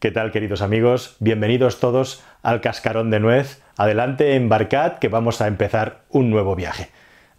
¿Qué tal queridos amigos? Bienvenidos todos al Cascarón de Nuez. Adelante, embarcad que vamos a empezar un nuevo viaje.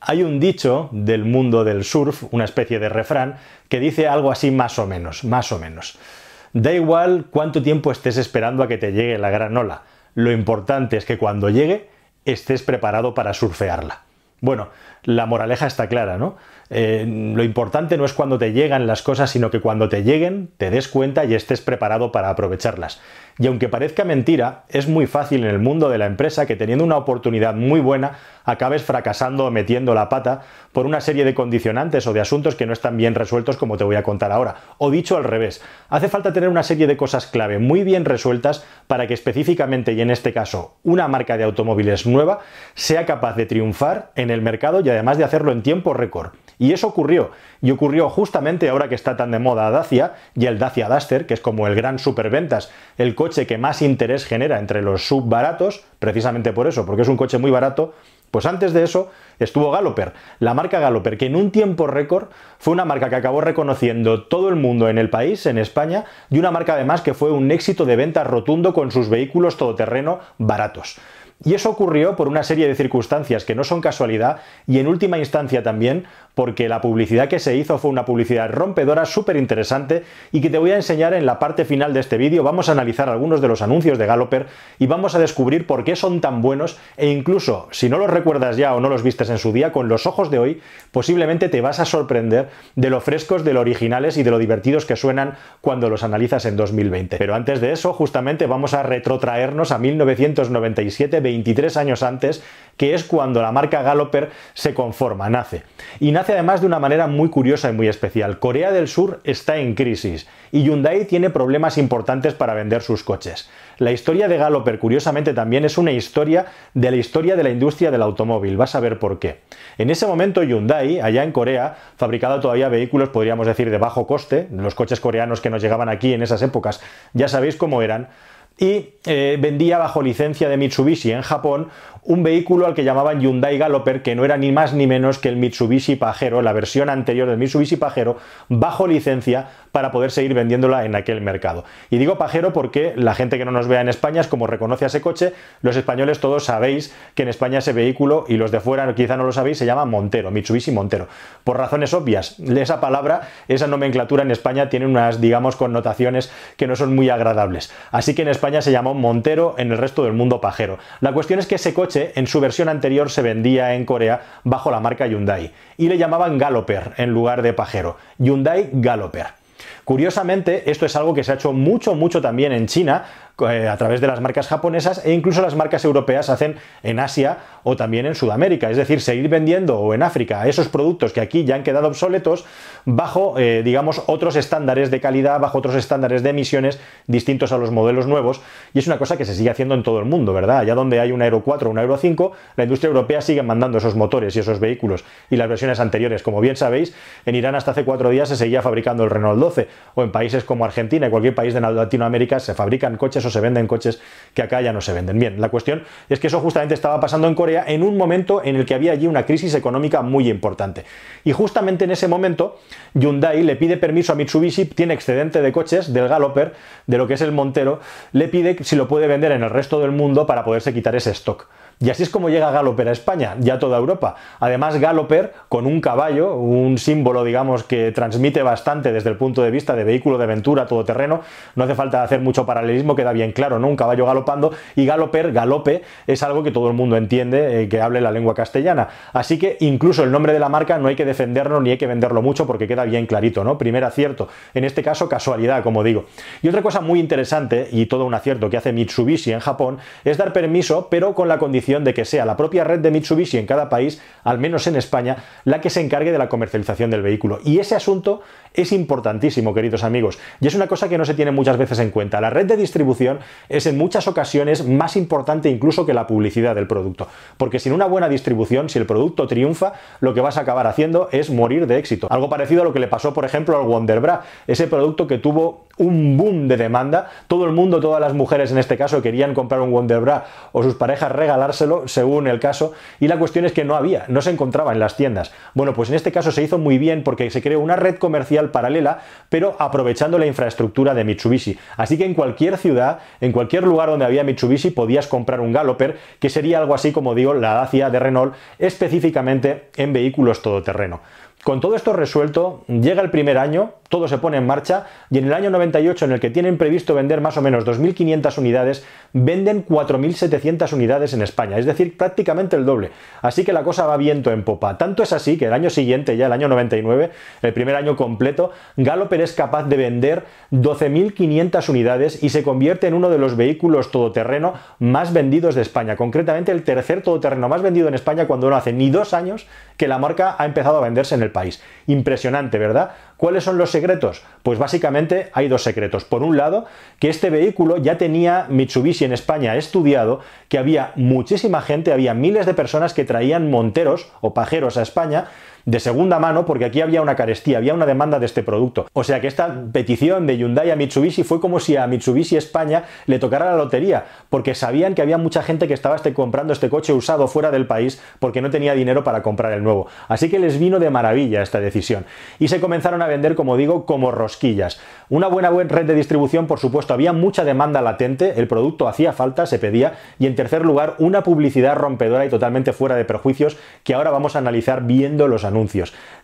Hay un dicho del mundo del surf, una especie de refrán, que dice algo así más o menos, más o menos. Da igual cuánto tiempo estés esperando a que te llegue la gran ola. Lo importante es que cuando llegue estés preparado para surfearla. Bueno, la moraleja está clara, ¿no? Eh, lo importante no es cuando te llegan las cosas, sino que cuando te lleguen te des cuenta y estés preparado para aprovecharlas. Y aunque parezca mentira, es muy fácil en el mundo de la empresa que teniendo una oportunidad muy buena acabes fracasando o metiendo la pata por una serie de condicionantes o de asuntos que no están bien resueltos como te voy a contar ahora. O dicho al revés, hace falta tener una serie de cosas clave muy bien resueltas para que específicamente y en este caso una marca de automóviles nueva sea capaz de triunfar en el mercado y además de hacerlo en tiempo récord. Y eso ocurrió. Y ocurrió justamente ahora que está tan de moda Dacia y el Dacia Duster, que es como el gran superventas, el coche que más interés genera entre los subbaratos, precisamente por eso, porque es un coche muy barato. Pues antes de eso estuvo Galloper, la marca Galloper, que en un tiempo récord fue una marca que acabó reconociendo todo el mundo en el país, en España, y una marca además que fue un éxito de venta rotundo con sus vehículos todoterreno baratos. Y eso ocurrió por una serie de circunstancias que no son casualidad y en última instancia también porque la publicidad que se hizo fue una publicidad rompedora, súper interesante y que te voy a enseñar en la parte final de este vídeo. Vamos a analizar algunos de los anuncios de Galloper y vamos a descubrir por qué son tan buenos e incluso, si no los recuerdas ya o no los vistes en su día, con los ojos de hoy, posiblemente te vas a sorprender de lo frescos, de lo originales y de lo divertidos que suenan cuando los analizas en 2020. Pero antes de eso, justamente vamos a retrotraernos a 1997, 23 años antes, que es cuando la marca Galloper se conforma, nace. Y nace además de una manera muy curiosa y muy especial. Corea del Sur está en crisis y Hyundai tiene problemas importantes para vender sus coches. La historia de Galloper, curiosamente, también es una historia de la historia de la industria del automóvil. Vas a ver por qué. En ese momento Hyundai, allá en Corea, fabricaba todavía vehículos, podríamos decir, de bajo coste. Los coches coreanos que nos llegaban aquí en esas épocas, ya sabéis cómo eran y eh, vendía bajo licencia de Mitsubishi en Japón un vehículo al que llamaban Hyundai Galloper, que no era ni más ni menos que el Mitsubishi Pajero, la versión anterior del Mitsubishi Pajero, bajo licencia para poder seguir vendiéndola en aquel mercado. Y digo Pajero porque la gente que no nos vea en España es como reconoce a ese coche, los españoles todos sabéis que en España ese vehículo, y los de fuera quizá no lo sabéis, se llama Montero, Mitsubishi Montero. Por razones obvias, esa palabra, esa nomenclatura en España tiene unas, digamos, connotaciones que no son muy agradables. Así que en España se llamó Montero, en el resto del mundo Pajero. La cuestión es que ese coche en su versión anterior se vendía en Corea bajo la marca Hyundai y le llamaban Galloper en lugar de Pajero. Hyundai Galloper. Curiosamente, esto es algo que se ha hecho mucho, mucho también en China, a través de las marcas japonesas e incluso las marcas europeas hacen en Asia o también en Sudamérica. Es decir, seguir vendiendo o en África esos productos que aquí ya han quedado obsoletos bajo, eh, digamos, otros estándares de calidad, bajo otros estándares de emisiones distintos a los modelos nuevos. Y es una cosa que se sigue haciendo en todo el mundo, ¿verdad? Allá donde hay un Euro 4 o un Euro 5, la industria europea sigue mandando esos motores y esos vehículos y las versiones anteriores. Como bien sabéis, en Irán hasta hace cuatro días se seguía fabricando el Renault 12 o en países como Argentina y cualquier país de Latinoamérica se fabrican coches se venden coches que acá ya no se venden. Bien, la cuestión es que eso justamente estaba pasando en Corea en un momento en el que había allí una crisis económica muy importante. Y justamente en ese momento Hyundai le pide permiso a Mitsubishi, tiene excedente de coches del Galloper, de lo que es el Montero, le pide si lo puede vender en el resto del mundo para poderse quitar ese stock. Y así es como llega Galloper a España, ya toda Europa. Además, Galloper, con un caballo, un símbolo, digamos, que transmite bastante desde el punto de vista de vehículo de aventura, todoterreno, no hace falta hacer mucho paralelismo, queda bien claro, ¿no? Un caballo galopando y Galloper, galope, es algo que todo el mundo entiende, eh, que hable la lengua castellana. Así que incluso el nombre de la marca no hay que defenderlo ni hay que venderlo mucho porque queda bien clarito, ¿no? Primer acierto, en este caso casualidad, como digo. Y otra cosa muy interesante y todo un acierto que hace Mitsubishi en Japón es dar permiso, pero con la condición de que sea la propia red de Mitsubishi en cada país, al menos en España, la que se encargue de la comercialización del vehículo. Y ese asunto es importantísimo, queridos amigos, y es una cosa que no se tiene muchas veces en cuenta. La red de distribución es en muchas ocasiones más importante incluso que la publicidad del producto, porque sin una buena distribución, si el producto triunfa, lo que vas a acabar haciendo es morir de éxito. Algo parecido a lo que le pasó, por ejemplo, al Wonderbra, ese producto que tuvo un boom de demanda, todo el mundo, todas las mujeres en este caso querían comprar un Wonderbra o sus parejas regalarse según el caso y la cuestión es que no había, no se encontraba en las tiendas. Bueno, pues en este caso se hizo muy bien porque se creó una red comercial paralela, pero aprovechando la infraestructura de Mitsubishi. Así que en cualquier ciudad, en cualquier lugar donde había Mitsubishi podías comprar un Galloper, que sería algo así como digo la Dacia de Renault, específicamente en vehículos todoterreno. Con todo esto resuelto, llega el primer año, todo se pone en marcha y en el año 98 en el que tienen previsto vender más o menos 2.500 unidades, venden 4.700 unidades en España, es decir, prácticamente el doble. Así que la cosa va viento en popa. Tanto es así que el año siguiente, ya el año 99, el primer año completo, Galloper es capaz de vender 12.500 unidades y se convierte en uno de los vehículos todoterreno más vendidos de España, concretamente el tercer todoterreno más vendido en España cuando no hace ni dos años que la marca ha empezado a venderse en el país. Impresionante, ¿verdad? ¿Cuáles son los secretos? Pues básicamente hay dos secretos. Por un lado, que este vehículo ya tenía Mitsubishi en España estudiado, que había muchísima gente, había miles de personas que traían monteros o pajeros a España de segunda mano porque aquí había una carestía, había una demanda de este producto. O sea que esta petición de Hyundai a Mitsubishi fue como si a Mitsubishi España le tocara la lotería, porque sabían que había mucha gente que estaba este, comprando este coche usado fuera del país porque no tenía dinero para comprar el nuevo. Así que les vino de maravilla esta decisión. Y se comenzaron a vender, como digo, como rosquillas. Una buena red de distribución, por supuesto, había mucha demanda latente, el producto hacía falta, se pedía, y en tercer lugar, una publicidad rompedora y totalmente fuera de prejuicios que ahora vamos a analizar viendo los anuncios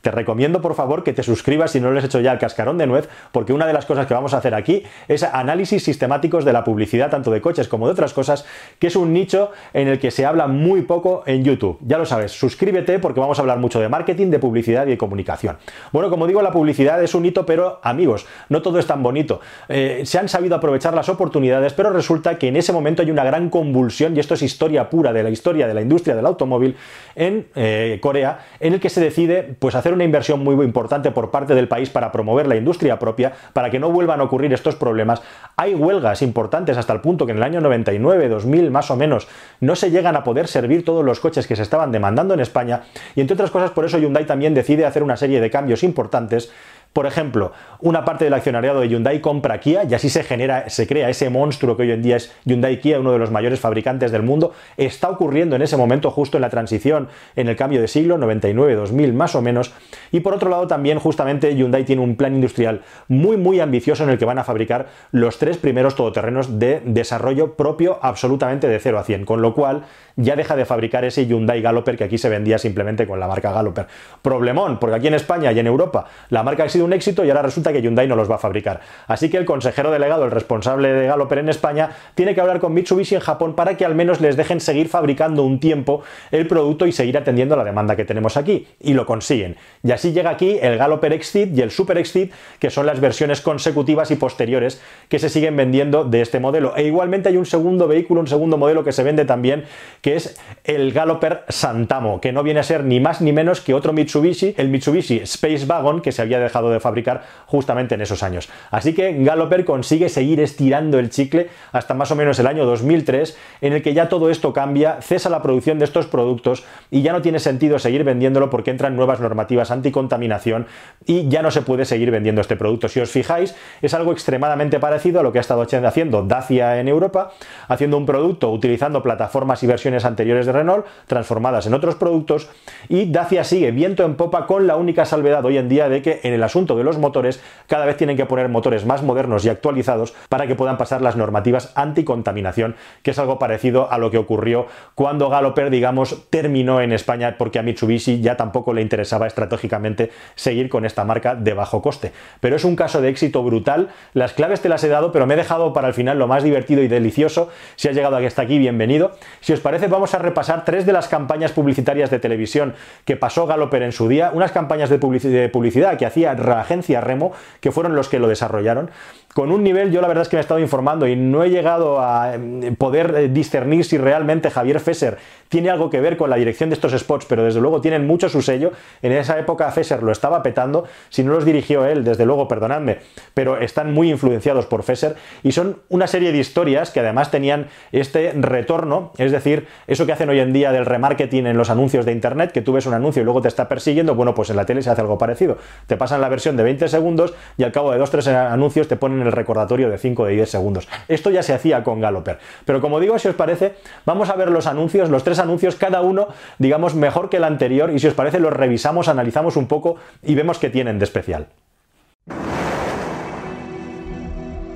Te recomiendo por favor que te suscribas si no lo has hecho ya al cascarón de nuez, porque una de las cosas que vamos a hacer aquí es análisis sistemáticos de la publicidad, tanto de coches como de otras cosas, que es un nicho en el que se habla muy poco en YouTube. Ya lo sabes, suscríbete porque vamos a hablar mucho de marketing, de publicidad y de comunicación. Bueno, como digo, la publicidad es un hito, pero amigos, no todo es tan bonito. Eh, se han sabido aprovechar las oportunidades, pero resulta que en ese momento hay una gran convulsión, y esto es historia pura de la historia de la industria del automóvil en eh, Corea, en el que se decide pues hacer una inversión muy, importante por parte del país para promover la industria propia, para que no vuelvan a ocurrir estos problemas. Hay huelgas importantes hasta el punto que en el año 99, 2000 más o menos, no se llegan a poder servir todos los coches que se estaban demandando en España y entre otras cosas por eso Hyundai también decide hacer una serie de cambios importantes por ejemplo, una parte del accionariado de Hyundai compra Kia y así se genera, se crea ese monstruo que hoy en día es Hyundai Kia, uno de los mayores fabricantes del mundo. Está ocurriendo en ese momento justo en la transición, en el cambio de siglo, 99-2000 más o menos. Y por otro lado también justamente Hyundai tiene un plan industrial muy muy ambicioso en el que van a fabricar los tres primeros todoterrenos de desarrollo propio absolutamente de 0 a 100, con lo cual ya deja de fabricar ese Hyundai Galloper que aquí se vendía simplemente con la marca Galloper. Problemón, porque aquí en España y en Europa la marca ha un éxito y ahora resulta que Hyundai no los va a fabricar. Así que el consejero delegado, el responsable de Galloper en España, tiene que hablar con Mitsubishi en Japón para que al menos les dejen seguir fabricando un tiempo el producto y seguir atendiendo la demanda que tenemos aquí. Y lo consiguen. Y así llega aquí el Galloper Exit y el Super Exit, que son las versiones consecutivas y posteriores que se siguen vendiendo de este modelo. E igualmente hay un segundo vehículo, un segundo modelo que se vende también, que es el Galloper Santamo, que no viene a ser ni más ni menos que otro Mitsubishi, el Mitsubishi Space Wagon, que se había de fabricar justamente en esos años. Así que Galloper consigue seguir estirando el chicle hasta más o menos el año 2003, en el que ya todo esto cambia, cesa la producción de estos productos y ya no tiene sentido seguir vendiéndolo porque entran nuevas normativas anticontaminación y ya no se puede seguir vendiendo este producto. Si os fijáis, es algo extremadamente parecido a lo que ha estado haciendo Dacia en Europa, haciendo un producto utilizando plataformas y versiones anteriores de Renault, transformadas en otros productos, y Dacia sigue viento en popa con la única salvedad hoy en día de que en el asunto de los motores cada vez tienen que poner motores más modernos y actualizados para que puedan pasar las normativas anticontaminación, que es algo parecido a lo que ocurrió cuando Galloper, digamos, terminó en España porque a Mitsubishi ya tampoco le interesaba estratégicamente seguir con esta marca de bajo coste. Pero es un caso de éxito brutal, las claves te las he dado, pero me he dejado para el final lo más divertido y delicioso. Si has llegado hasta aquí, bienvenido. Si os parece, vamos a repasar tres de las campañas publicitarias de televisión que pasó Galloper en su día, unas campañas de publicidad que hacía la agencia Remo, que fueron los que lo desarrollaron con un nivel, yo la verdad es que me he estado informando y no he llegado a em, poder eh, discernir si realmente Javier Fesser tiene algo que ver con la dirección de estos spots, pero desde luego tienen mucho su sello. En esa época Fesser lo estaba petando, si no los dirigió él, desde luego, perdonadme, pero están muy influenciados por Fesser y son una serie de historias que además tenían este retorno, es decir, eso que hacen hoy en día del remarketing en los anuncios de internet, que tú ves un anuncio y luego te está persiguiendo, bueno, pues en la tele se hace algo parecido. Te pasan la versión de 20 segundos y al cabo de 2-3 anuncios te ponen el recordatorio de 5 de 10 segundos. Esto ya se hacía con Galloper. Pero como digo, si os parece, vamos a ver los anuncios, los tres anuncios, cada uno, digamos, mejor que el anterior, y si os parece, los revisamos, analizamos un poco y vemos qué tienen de especial.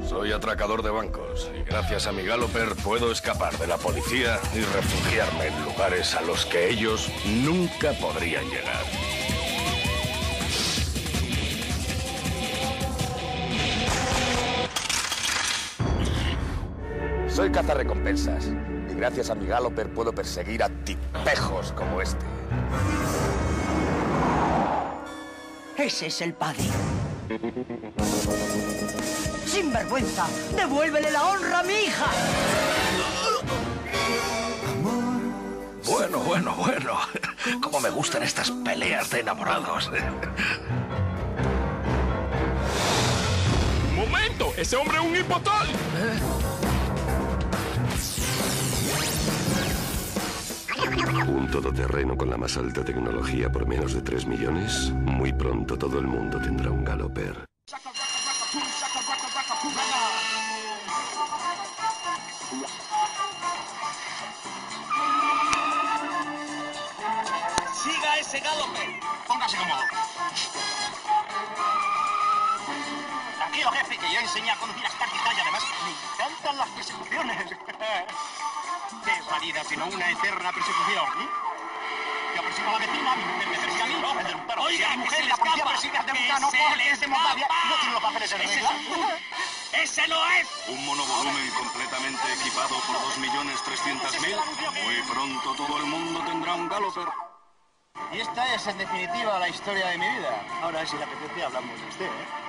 Soy atracador de bancos y gracias a mi Galloper puedo escapar de la policía y refugiarme en lugares a los que ellos nunca podrían llegar. Soy cazarrecompensas y gracias a mi Galloper puedo perseguir a tipejos como este. Ese es el padre. Sinvergüenza, devuélvele la honra a mi hija. Bueno, bueno, bueno. Cómo me gustan estas peleas de enamorados. ¡Momento! ¡Ese hombre es un hipotol! Un todoterreno con la más alta tecnología por menos de 3 millones. Muy pronto todo el mundo tendrá un Galloper. Siga ese galope. Póngase cómodo. Tranquilo, jefe, que yo enseñé a conducir hasta aquí y además me encantan las persecuciones. ¿Qué salida sino una eterna persecución? ¿eh? Yo persigo a la vecina, mi mujer me persigue a mí. El del Pero Oiga, si mujer la policía persigue al se porque le es de Moldavia no tiene los papeles en Ese regla. ¡Ese no es! Un monovolumen completamente equipado por 2.300.000. Muy pronto todo el mundo tendrá un Galloper. Y esta es en definitiva la historia de mi vida. Ahora, si le apetece, hablamos de usted, ¿eh?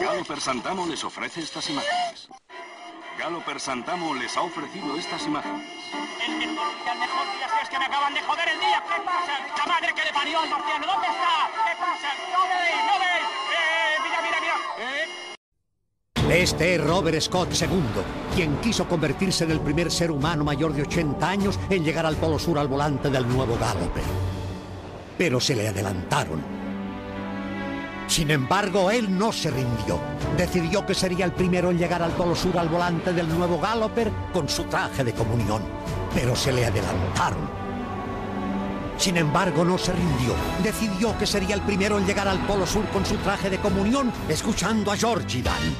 Galloper Santamo les ofrece estas imágenes. Galloper Santamo les ha ofrecido estas imágenes. El mejor día, el mejor día, si es que me acaban de joder el día. ¿Qué pasa? La madre que le parió al marciano, ¿dónde está? ¿Qué pasa? ¡No veis, no veis! ¡Eh, mira, mira, mira! ¿Eh? Este es Robert Scott II, quien quiso convertirse en el primer ser humano mayor de 80 años en llegar al Polo Sur al volante del nuevo Galloper. Pero se le adelantaron. Sin embargo, él no se rindió. Decidió que sería el primero en llegar al Polo Sur al volante del nuevo Galloper con su traje de comunión. Pero se le adelantaron. Sin embargo, no se rindió. Decidió que sería el primero en llegar al Polo Sur con su traje de comunión, escuchando a Georgie Dan.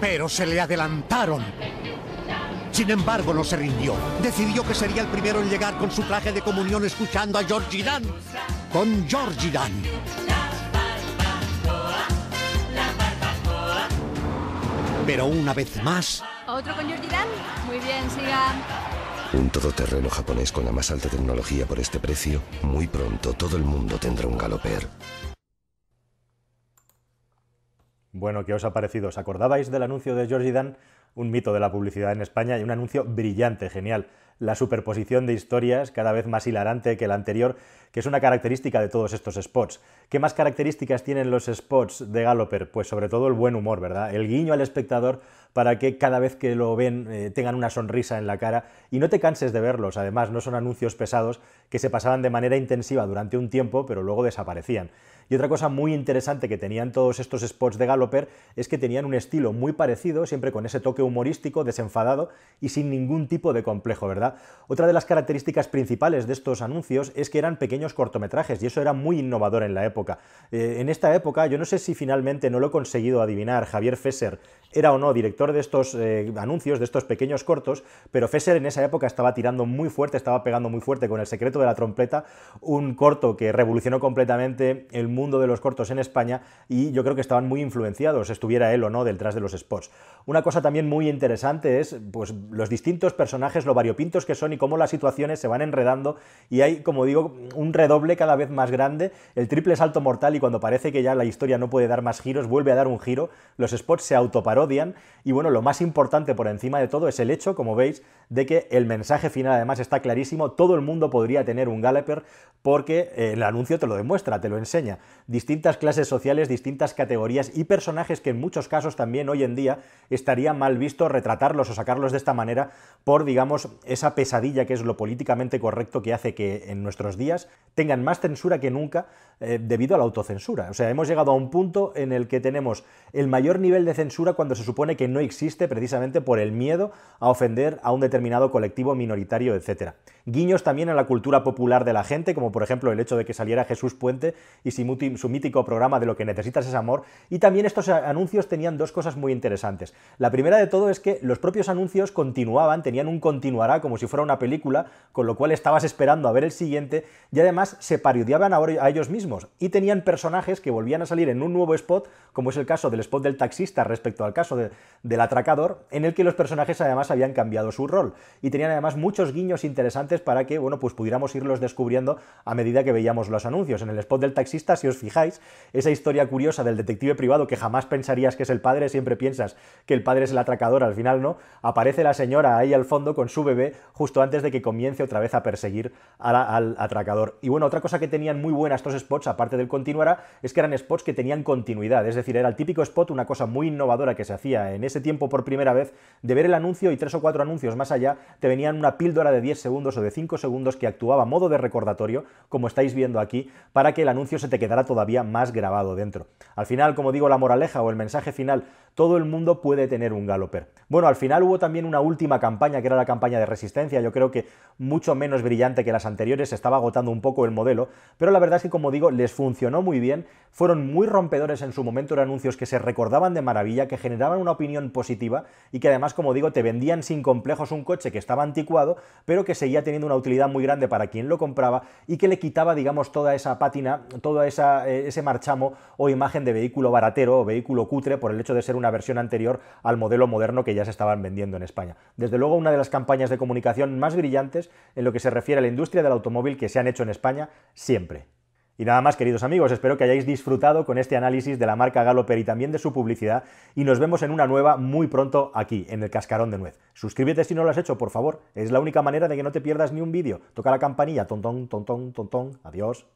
Pero se le adelantaron. Sin embargo, no se rindió. Decidió que sería el primero en llegar con su traje de comunión escuchando a Georgie Dan. Con Georgie Dan. Pero una vez más, ¿Otro con Georgie Dan? Muy bien, siga. Un todoterreno japonés con la más alta tecnología por este precio. Muy pronto todo el mundo tendrá un Galloper. Bueno, ¿qué os ha parecido? ¿Os acordabais del anuncio de Georgie Dan? Un mito de la publicidad en España y un anuncio brillante, genial. La superposición de historias, cada vez más hilarante que la anterior, que es una característica de todos estos spots. ¿Qué más características tienen los spots de Galloper? Pues sobre todo el buen humor, ¿verdad? El guiño al espectador para que cada vez que lo ven eh, tengan una sonrisa en la cara y no te canses de verlos. Además, no son anuncios pesados que se pasaban de manera intensiva durante un tiempo, pero luego desaparecían. Y otra cosa muy interesante que tenían todos estos spots de Galloper es que tenían un estilo muy parecido, siempre con ese toque humorístico, desenfadado y sin ningún tipo de complejo, ¿verdad? Otra de las características principales de estos anuncios es que eran pequeños cortometrajes y eso era muy innovador en la época. Eh, en esta época, yo no sé si finalmente no lo he conseguido adivinar, Javier Fesser era o no director de estos eh, anuncios, de estos pequeños cortos, pero Fesser en esa época estaba tirando muy fuerte, estaba pegando muy fuerte con El secreto de la trompeta, un corto que revolucionó completamente el mundo de los cortos en España y yo creo que estaban muy influenciados, estuviera él o no detrás de los spots. Una cosa también muy interesante es pues, los distintos personajes, lo variopintos que son y cómo las situaciones se van enredando y hay, como digo, un redoble cada vez más grande, el triple salto mortal y cuando parece que ya la historia no puede dar más giros, vuelve a dar un giro, los spots se autoparodian y bueno, lo más importante por encima de todo es el hecho, como veis, de que el mensaje final además está clarísimo, todo el mundo podría tener un Galloper porque eh, el anuncio te lo demuestra, te lo enseña. Distintas clases sociales, distintas categorías y personajes que en muchos casos también hoy en día estaría mal visto retratarlos o sacarlos de esta manera por, digamos, esa esa pesadilla que es lo políticamente correcto que hace que en nuestros días tengan más censura que nunca eh, debido a la autocensura. O sea, hemos llegado a un punto en el que tenemos el mayor nivel de censura cuando se supone que no existe precisamente por el miedo a ofender a un determinado colectivo minoritario, etc. Guiños también en la cultura popular de la gente, como por ejemplo el hecho de que saliera Jesús Puente y su mítico programa de lo que necesitas es amor. Y también estos anuncios tenían dos cosas muy interesantes. La primera de todo es que los propios anuncios continuaban, tenían un continuará como si fuera una película, con lo cual estabas esperando a ver el siguiente y además se parodiaban a ellos mismos y tenían personajes que volvían a salir en un nuevo spot, como es el caso del spot del taxista respecto al caso del atracador, en el que los personajes además habían cambiado su rol y tenían además muchos guiños interesantes para que, bueno, pues pudiéramos irlos descubriendo a medida que veíamos los anuncios. En el spot del taxista, si os fijáis, esa historia curiosa del detective privado que jamás pensarías que es el padre, siempre piensas que el padre es el atracador, al final no, aparece la señora ahí al fondo con su bebé justo antes de que comience otra vez a perseguir al atracador. Y bueno, otra cosa que tenían muy buena estos spots, aparte del continuará, es que eran spots que tenían continuidad, es decir, era el típico spot, una cosa muy innovadora que se hacía en ese tiempo por primera vez, de ver el anuncio y tres o cuatro anuncios más allá te venían una píldora de 10 segundos o de 5 segundos que actuaba a modo de recordatorio, como estáis viendo aquí, para que el anuncio se te quedara todavía más grabado dentro. Al final, como digo, la moraleja o el mensaje final, todo el mundo puede tener un Bueno, al final hubo también una última campaña, que era la campaña de resistencia, yo creo que mucho menos brillante que las anteriores, estaba agotando un poco el modelo, pero la verdad es que, como digo, les funcionó muy bien, fueron muy rompedores en su momento, de anuncios que se recordaban de maravilla, que generaban una opinión positiva y que además, como digo, te vendían sin complejos un coche que estaba anticuado, pero que seguía teniendo una utilidad muy grande para quien lo compraba y que le quitaba, digamos, toda esa pátina, todo esa, eh, ese marchamo o imagen de vehículo baratero o vehículo cutre por el hecho de ser una versión anterior al modelo moderno que ya se estaban vendiendo en España. Desde luego, una de las campañas de comunicación más brillantes en lo que se refiere a la industria del automóvil que se han hecho en España siempre. Y nada más, queridos amigos, espero que hayáis disfrutado con este análisis de la marca Galloper y también de su publicidad y nos vemos en una nueva muy pronto aquí, en el Cascarón de Nuez. Suscríbete si no lo has hecho, por favor, es la única manera de que no te pierdas ni un vídeo. Toca la campanilla, tontón, tontón, tontón, adiós.